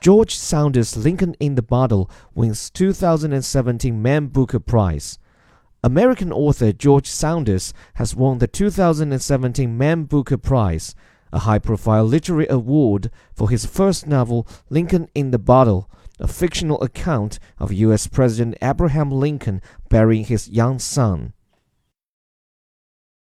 George Saunders' Lincoln in the Bardo wins 2017 Man Booker Prize. American author George Saunders has won the 2017 Man Booker Prize, a high profile literary award for his first novel, Lincoln in the Bardo, a fictional account of U.S. President Abraham Lincoln burying his young son.